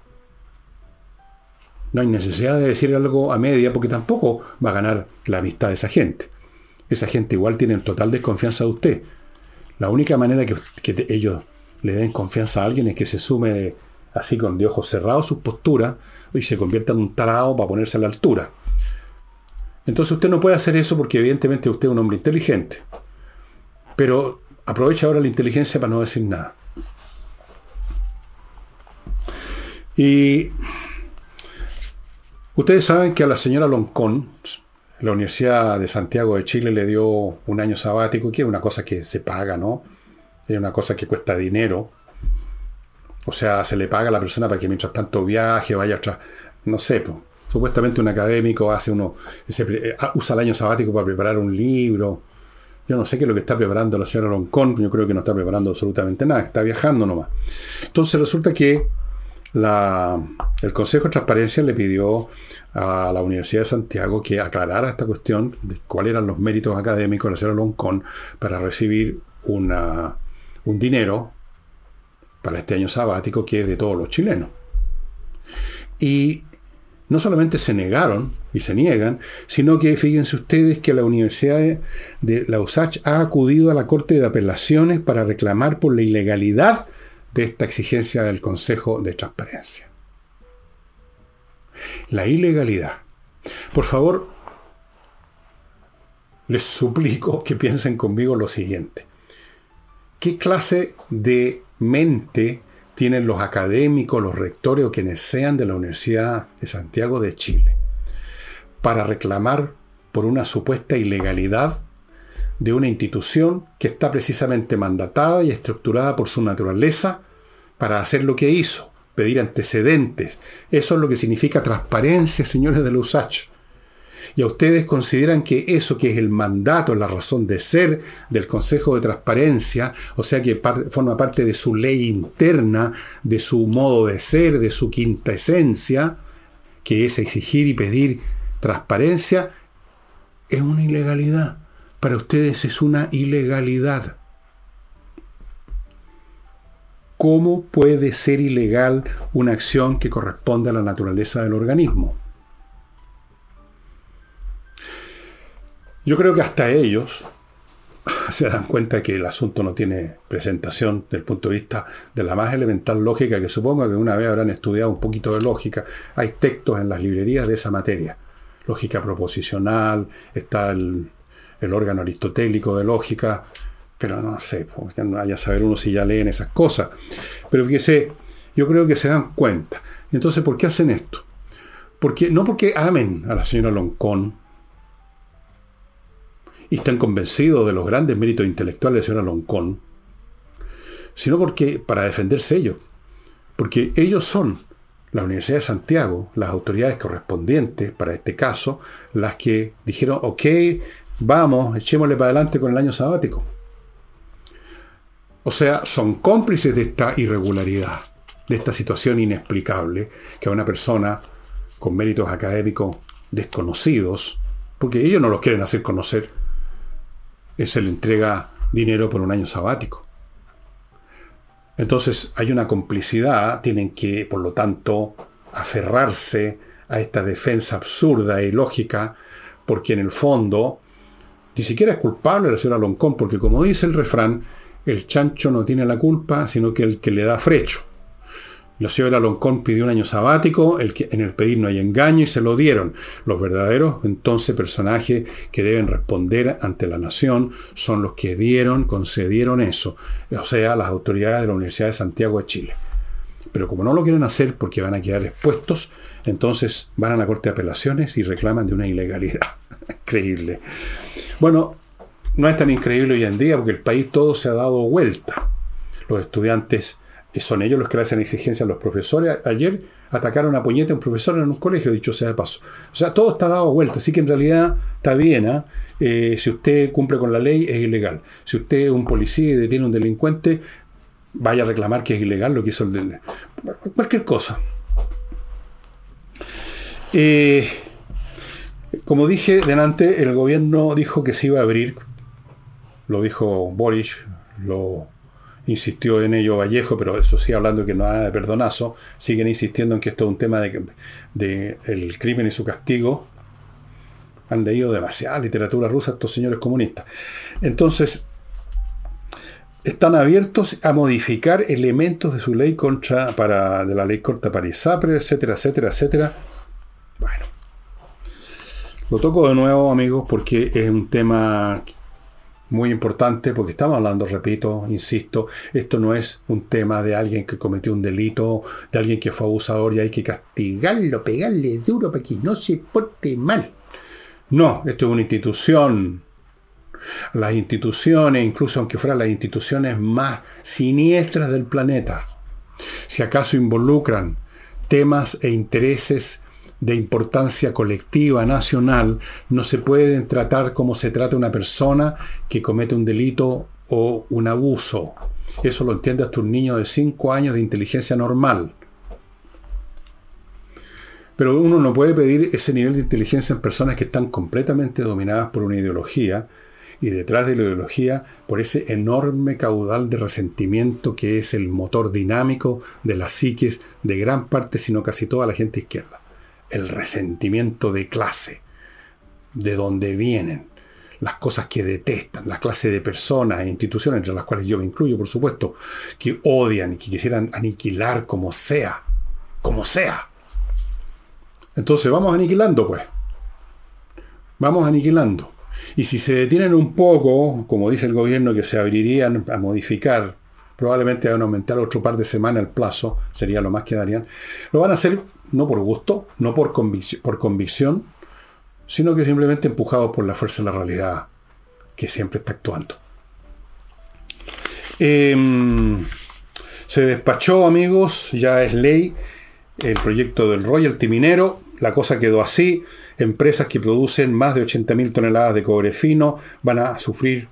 No hay necesidad de decir algo a media porque tampoco va a ganar la amistad de esa gente. Esa gente igual tiene total desconfianza de usted. La única manera que, ellos le den confianza a alguien es que se sume así con de ojos cerrados sus posturas y se convierta en un tarado para ponerse a la altura. Entonces usted no puede hacer eso porque evidentemente usted es un hombre inteligente. Pero aprovecha ahora la inteligencia para no decir nada. Y Ustedes saben que a la señora Loncón, la Universidad de Santiago de Chile le dio un año sabático, que es una cosa que se paga, ¿no? Es una cosa que cuesta dinero. O sea, se le paga a la persona para que mientras tanto viaje, vaya atrás. No sé, pues, supuestamente un académico hace uno, eh, usa el año sabático para preparar un libro. Yo no sé qué es lo que está preparando la señora Loncón, yo creo que no está preparando absolutamente nada, está viajando nomás. Entonces resulta que el Consejo de Transparencia le pidió a la Universidad de Santiago que aclarara esta cuestión de cuáles eran los méritos académicos de la señora Loncón para recibir una, un dinero para este año sabático que es de todos los chilenos. Y no solamente se negaron y se niegan, sino que fíjense ustedes que la Universidad de la USACH ha acudido a la Corte de Apelaciones para reclamar por la ilegalidad de esta exigencia del Consejo de Transparencia. La ilegalidad. Por favor, les suplico que piensen conmigo lo siguiente. ¿Qué clase de mente tienen los académicos, los rectores o quienes sean de la Universidad de Santiago de Chile para reclamar por una supuesta ilegalidad de una institución que está precisamente mandatada y estructurada por su naturaleza para hacer lo que hizo, pedir antecedentes. Eso es lo que significa transparencia, señores de la USACH y a ustedes consideran que eso que es el mandato, la razón de ser del Consejo de Transparencia, o sea que forma parte de su ley interna, de su modo de ser, de su quinta esencia, que es exigir y pedir transparencia, es una ilegalidad. Para ustedes es una ilegalidad. ¿Cómo puede ser ilegal una acción que corresponde a la naturaleza del organismo? Yo creo que hasta ellos se dan cuenta que el asunto no tiene presentación desde el punto de vista de la más elemental lógica, que supongo que una vez habrán estudiado un poquito de lógica. Hay textos en las librerías de esa materia. Lógica proposicional, está el, órgano aristotélico de lógica, pero no sé, porque no vaya a saber uno si ya leen esas cosas. Pero fíjese, yo creo que se dan cuenta. Entonces, ¿por qué hacen esto? Porque, no porque amen a la señora Loncón, y están convencidos de los grandes méritos intelectuales de señora Loncón, sino porque para defenderse ellos, porque ellos son la Universidad de Santiago, las autoridades correspondientes para este caso, las que dijeron, ok, vamos, echémosle para adelante con el año sabático. O sea, son cómplices de esta irregularidad, de esta situación inexplicable que a una persona con méritos académicos desconocidos, porque ellos no los quieren hacer conocer, se le entrega dinero por un año sabático. Entonces hay una complicidad, tienen que, por lo tanto, aferrarse a esta defensa absurda y lógica, porque en el fondo ni siquiera es culpable la señora Loncón, porque como dice el refrán, el chancho no tiene la culpa, sino que el que le da frecho. La señora Loncón pidió un año sabático, en el pedir no hay engaño y se lo dieron. Los verdaderos, entonces, personajes que deben responder ante la nación son los que dieron, concedieron eso, o sea, las autoridades de la Universidad de Santiago de Chile. Pero como no lo quieren hacer porque van a quedar expuestos, entonces van a la Corte de Apelaciones y reclaman de una ilegalidad. Increíble. Bueno, no es tan increíble hoy en día porque el país todo se ha dado vuelta. Los estudiantes son ellos los que le hacen exigencia a los profesores. Ayer atacaron a puñete a un profesor en un colegio, dicho sea de paso. O sea, todo está dado vuelta, así que en realidad está bien. ¿ah? Eh, si usted cumple con la ley, es ilegal. Si usted es un policía y detiene a un delincuente, vaya a reclamar que es ilegal lo que hizo el delincuente. Cualquier cosa. Eh, como dije delante, el gobierno dijo que se iba a abrir. Lo dijo Boris, lo insistió en ello Vallejo, pero eso sí, hablando que no hay de perdonazo, siguen insistiendo en que esto es un tema de, de el crimen y su castigo. Han leído demasiada literatura rusa estos señores comunistas. Entonces, están abiertos a modificar elementos de su ley contra, para, de la ley corta para ISAPRE, etcétera, etcétera, etcétera. Bueno. Lo toco de nuevo, amigos, porque es un tema muy importante porque estamos hablando, repito, insisto, esto no es un tema de alguien que cometió un delito, de alguien que fue abusador y hay que castigarlo, pegarle duro para que no se porte mal. No, esto es una institución. Las instituciones, incluso aunque fueran las instituciones más siniestras del planeta, si acaso involucran temas e intereses de importancia colectiva, nacional, no se pueden tratar como se trata una persona que comete un delito o un abuso. Eso lo entiende hasta un niño de 5 años de inteligencia normal. Pero uno no puede pedir ese nivel de inteligencia en personas que están completamente dominadas por una ideología y detrás de la ideología por ese enorme caudal de resentimiento que es el motor dinámico de las psiques de gran parte, si no casi toda la gente izquierda. El resentimiento de clase, de donde vienen, las cosas que detestan, la clase de personas e instituciones, entre las cuales yo me incluyo, por supuesto, que odian y que quisieran aniquilar como sea, como sea. Entonces vamos aniquilando, pues. Vamos aniquilando. Y si se detienen un poco, como dice el gobierno, que se abrirían a modificar, probablemente van a aumentar otro par de semanas el plazo, sería lo más que darían, lo van a hacer no por gusto, no por, por convicción, sino que simplemente empujados por la fuerza de la realidad que siempre está actuando. Em, se despachó, amigos, ya es ley, el proyecto del royalty minero, la cosa quedó así, empresas que producen más de 80.000 toneladas de cobre fino van a sufrir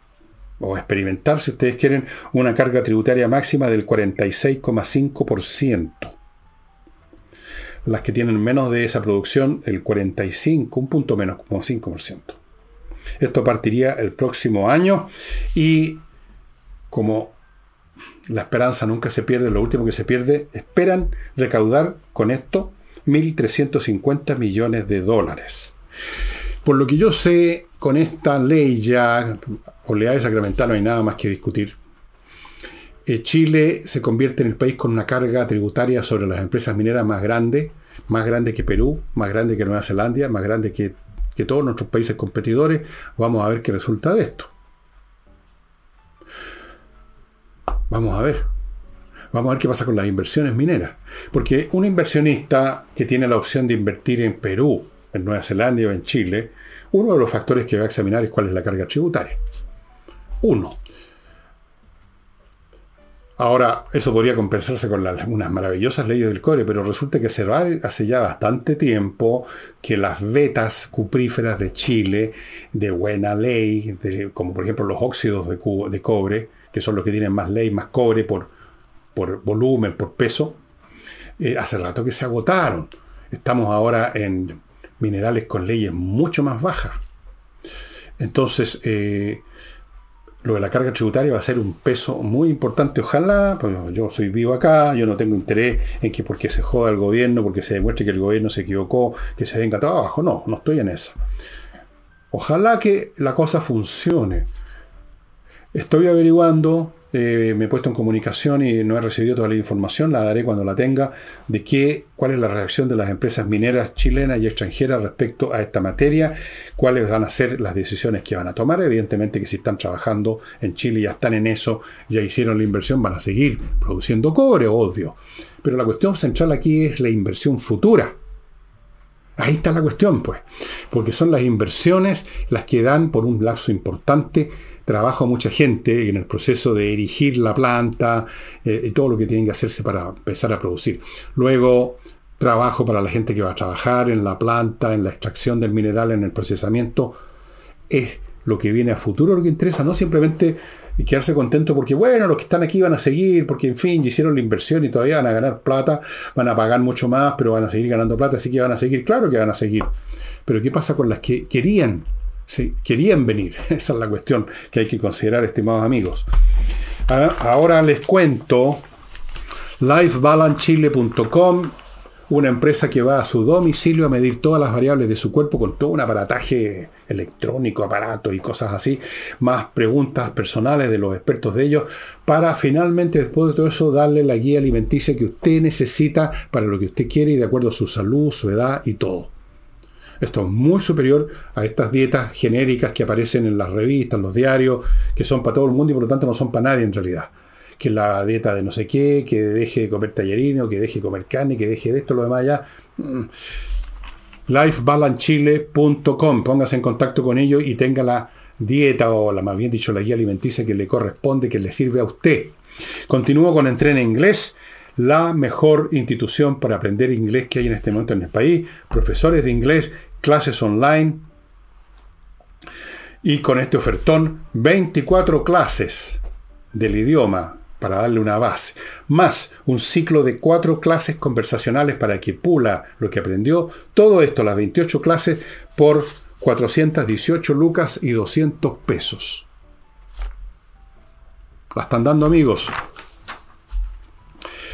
o experimentar, si ustedes quieren, una carga tributaria máxima del 46,5% las que tienen menos de esa producción, el 45, un punto menos, como 5%. Esto partiría el próximo año y como la esperanza nunca se pierde, lo último que se pierde, esperan recaudar con esto 1.350 millones de dólares. Por lo que yo sé, con esta ley ya, oleada sacramental, no hay nada más que discutir. Eh, Chile se convierte en el país con una carga tributaria sobre las empresas mineras más grande, más grande que Perú, más grande que Nueva Zelanda, más grande que, que todos nuestros países competidores. Vamos a ver qué resulta de esto. Vamos a ver. Vamos a ver qué pasa con las inversiones mineras. Porque un inversionista que tiene la opción de invertir en Perú, en Nueva Zelanda o en Chile, uno de los factores que va a examinar es cuál es la carga tributaria. Uno. Ahora, eso podría compensarse con unas maravillosas leyes del core, pero resulta que se va hace ya bastante tiempo que las vetas cupríferas de Chile, de buena ley, como por ejemplo los óxidos de, cobre, que son los que tienen más ley, más cobre por, por volumen, por peso, eh, hace rato que se agotaron. Estamos ahora en minerales con leyes mucho más bajas. Entonces, eh, lo de la carga tributaria va a ser un peso muy importante. Ojalá, pues yo soy vivo acá, yo no tengo interés en que porque se joda el gobierno, porque se demuestre que el gobierno se equivocó, que se venga todo abajo. No, no estoy en eso. Ojalá que la cosa funcione. Estoy averiguando eh, me he puesto en comunicación y no he recibido toda la información, la daré cuando la tenga, de qué, cuál es la reacción de las empresas mineras chilenas y extranjeras respecto a esta materia, cuáles van a ser las decisiones que van a tomar. Evidentemente que si están trabajando en Chile, ya están en eso, ya hicieron la inversión, van a seguir produciendo cobre, odio. Pero la cuestión central aquí es la inversión futura. Ahí está la cuestión, pues, porque son las inversiones las que dan por un lapso importante trabajo a mucha gente en el proceso de erigir la planta eh, y todo lo que tienen que hacerse para empezar a producir. Luego, trabajo para la gente que va a trabajar en la planta, en la extracción del mineral, en el procesamiento. Es lo que viene a futuro lo que interesa, no simplemente quedarse contento porque, bueno, los que están aquí van a seguir, porque, en fin, hicieron la inversión y todavía van a ganar plata, van a pagar mucho más, pero van a seguir ganando plata, así que van a seguir, claro que van a seguir. Pero ¿qué pasa con las que querían Sí, querían venir. Esa es la cuestión que hay que considerar, estimados amigos. Ahora les cuento lifebalancechile.com, una empresa que va a su domicilio a medir todas las variables de su cuerpo con todo un aparataje electrónico, aparato y cosas así, más preguntas personales de los expertos de ellos, para finalmente después de todo eso darle la guía alimenticia que usted necesita para lo que usted quiere y de acuerdo a su salud, su edad y todo. Esto es muy superior a estas dietas genéricas que aparecen en las revistas, en los diarios, que son para todo el mundo y por lo tanto no son para nadie en realidad. Que la dieta de no sé qué, que deje de comer tallarino, que deje de comer carne, que deje de esto, lo demás ya. Mm. lifebalancechile.com Póngase en contacto con ellos y tenga la dieta o la más bien dicho la guía alimenticia que le corresponde, que le sirve a usted. Continúo con Entrena Inglés la mejor institución para aprender inglés que hay en este momento en el país, profesores de inglés, clases online. Y con este ofertón, 24 clases del idioma para darle una base, más un ciclo de cuatro clases conversacionales para que pula lo que aprendió, todo esto, las 28 clases, por 418 lucas y 200 pesos. La están dando amigos.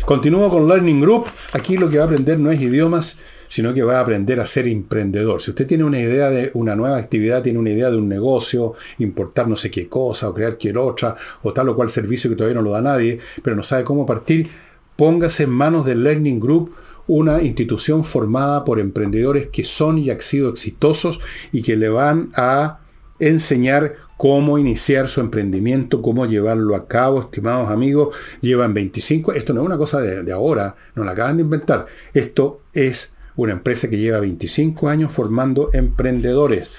Continúo con Learning Group. Aquí lo que va a aprender no es idiomas, sino que va a aprender a ser emprendedor. Si usted tiene una idea de una nueva actividad, tiene una idea de un negocio, importar no sé qué cosa, o crear cualquier otra, o tal o cual servicio que todavía no lo da nadie, pero no sabe cómo partir, póngase en manos del Learning Group una institución formada por emprendedores que son y han sido exitosos y que le van a enseñar cómo iniciar su emprendimiento, cómo llevarlo a cabo, estimados amigos. Llevan 25, esto no es una cosa de, ahora, no la acaban de inventar. Esto es una empresa que lleva 25 años formando emprendedores.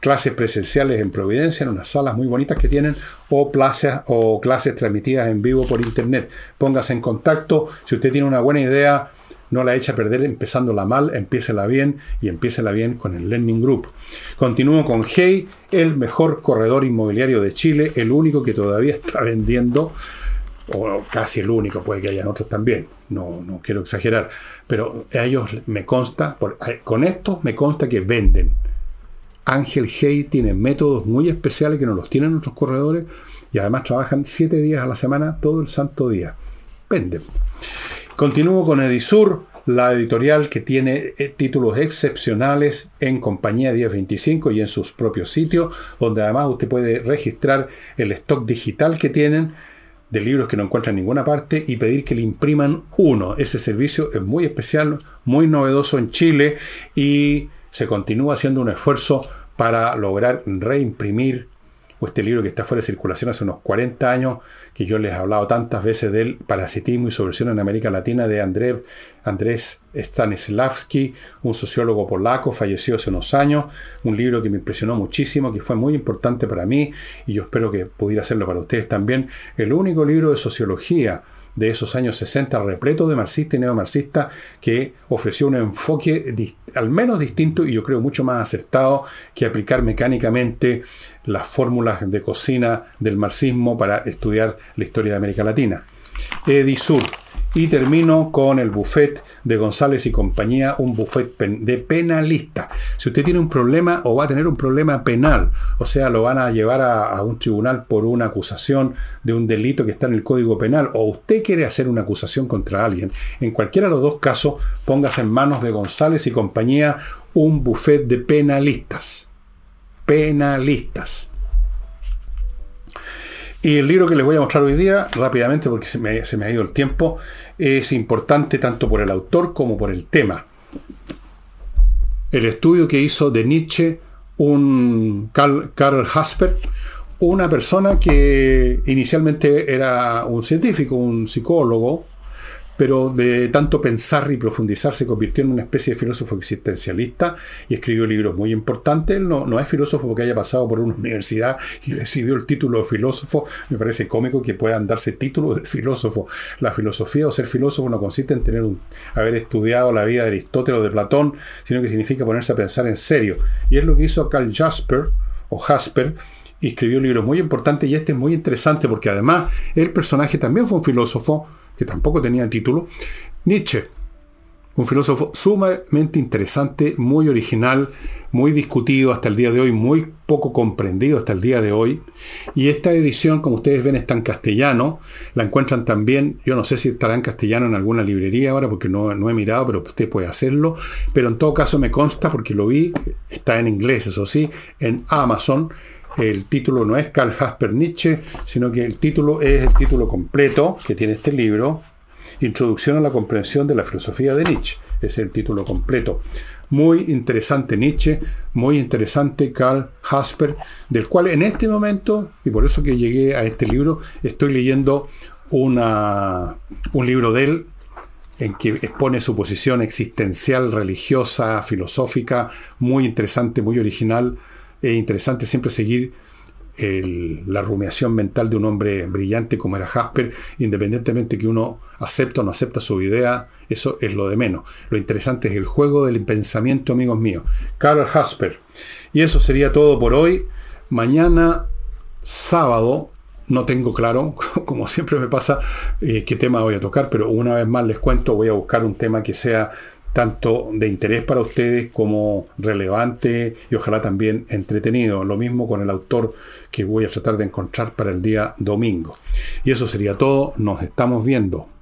Clases presenciales en Providencia, en unas salas muy bonitas que tienen, o, clases, o clases transmitidas en vivo por internet. Póngase en contacto. Si usted tiene una buena idea, no la eche a perder empezándola mal, empiécela bien y empiécela bien con el Learning Group. Continúo con Hey, el mejor corredor inmobiliario de Chile, el único que todavía está vendiendo, o casi el único, puede que hayan otros también, no, no quiero exagerar, pero ellos me consta, con esto me consta que venden. Ángel Hey tiene métodos muy especiales que no los tienen otros corredores y además trabajan siete días a la semana, todo el santo día. Venden. Continúo con Edisur, la editorial que tiene eh, títulos excepcionales en Compañía 1025 y en sus propios sitios, donde además usted puede registrar el stock digital que tienen de libros que no encuentran en ninguna parte y pedir que le impriman uno. Ese servicio es muy especial, muy novedoso en Chile y se continúa haciendo un esfuerzo para lograr reimprimir este libro que está fuera de circulación hace unos 40 años, que yo les he hablado tantas veces del parasitismo y subversión en América Latina de Andrés Stanislavski, un sociólogo polaco, falleció hace unos años, un libro que me impresionó muchísimo, que fue muy importante para mí y yo espero que pudiera hacerlo para ustedes también, el único libro de sociología de esos años 60, repleto de marxistas y neomarxistas, que ofreció un enfoque al menos distinto y yo creo mucho más acertado que aplicar mecánicamente las fórmulas de cocina del marxismo para estudiar la historia de América Latina. Edisur, y termino con el buffet de González y compañía, un buffet de penalista. Si usted tiene un problema o va a tener un problema penal, o sea, lo van a llevar a, un tribunal por una acusación de un delito que está en el Código Penal, o usted quiere hacer una acusación contra alguien, en cualquiera de los dos casos, póngase en manos de González y compañía un buffet de penalistas. Penalistas. Y el libro que les voy a mostrar hoy día, rápidamente porque se me, se me ha ido el tiempo, es importante tanto por el autor como por el tema. El estudio que hizo de Nietzsche un Karl, Hasper, una persona que inicialmente era un científico, un psicólogo, pero de tanto pensar y profundizar se convirtió en una especie de filósofo existencialista y escribió libros muy importantes. Él no, no es filósofo porque haya pasado por una universidad y recibió el título de filósofo. Me parece cómico que puedan darse título de filósofo. La filosofía o ser filósofo no consiste en tener un, haber estudiado la vida de Aristóteles o de Platón, sino que significa ponerse a pensar en serio. Y es lo que hizo Carl Jasper o Jasper, escribió un libro muy importante y este es muy interesante porque además el personaje también fue un filósofo que tampoco tenía título, Nietzsche, un filósofo sumamente interesante, muy original, muy discutido hasta el día de hoy, muy poco comprendido hasta el día de hoy. Y esta edición, como ustedes ven, está en castellano. La encuentran también, yo no sé si estará en castellano en alguna librería ahora, porque no, no he mirado, pero usted puede hacerlo. Pero en todo caso me consta, porque lo vi, está en inglés, eso sí, en Amazon. El título no es Karl Jasper Nietzsche, sino que el título es el título completo que tiene este libro, Introducción a la comprensión de la filosofía de Nietzsche. Es el título completo. Muy interesante Nietzsche, muy interesante Karl Jasper, del cual en este momento, y por eso que llegué a este libro, estoy leyendo una, un libro de él en que expone su posición existencial, religiosa, filosófica, muy interesante, muy original es interesante siempre seguir la rumiación mental de un hombre brillante como era Jasper, independientemente que uno acepta o no acepta su idea, eso es lo de menos. Lo interesante es el juego del pensamiento, amigos míos. Karl Jasper. Y eso sería todo por hoy. Mañana, sábado, no tengo claro, como siempre me pasa, eh, qué tema voy a tocar, pero una vez más les cuento, voy a buscar un tema que sea tanto de interés para ustedes como relevante y ojalá también entretenido. Lo mismo con el autor que voy a tratar de encontrar para el día domingo. Y eso sería todo. Nos estamos viendo.